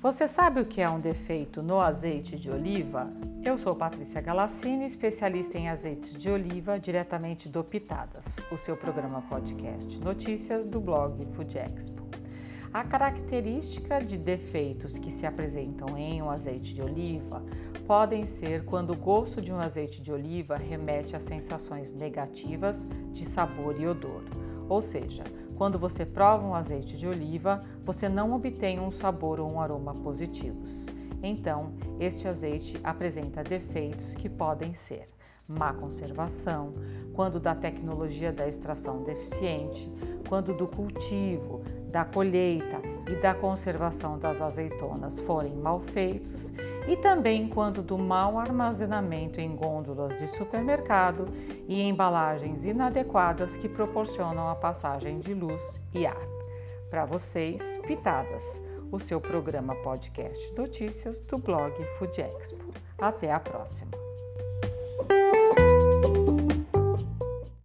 Você sabe o que é um defeito no azeite de oliva? Eu sou Patrícia Galassini, especialista em azeites de oliva, diretamente do Pitadas, o seu programa podcast notícias do blog Food Expo. A característica de defeitos que se apresentam em um azeite de oliva podem ser quando o gosto de um azeite de oliva remete a sensações negativas de sabor e odor, ou seja, quando você prova um azeite de oliva, você não obtém um sabor ou um aroma positivos. Então, este azeite apresenta defeitos que podem ser má conservação, quando da tecnologia da extração deficiente, quando do cultivo, da colheita e da conservação das azeitonas forem mal feitos, e também quando do mau armazenamento em gôndolas de supermercado e embalagens inadequadas que proporcionam a passagem de luz e ar. Para vocês, Pitadas, o seu programa podcast notícias do blog Food Expo. Até a próxima!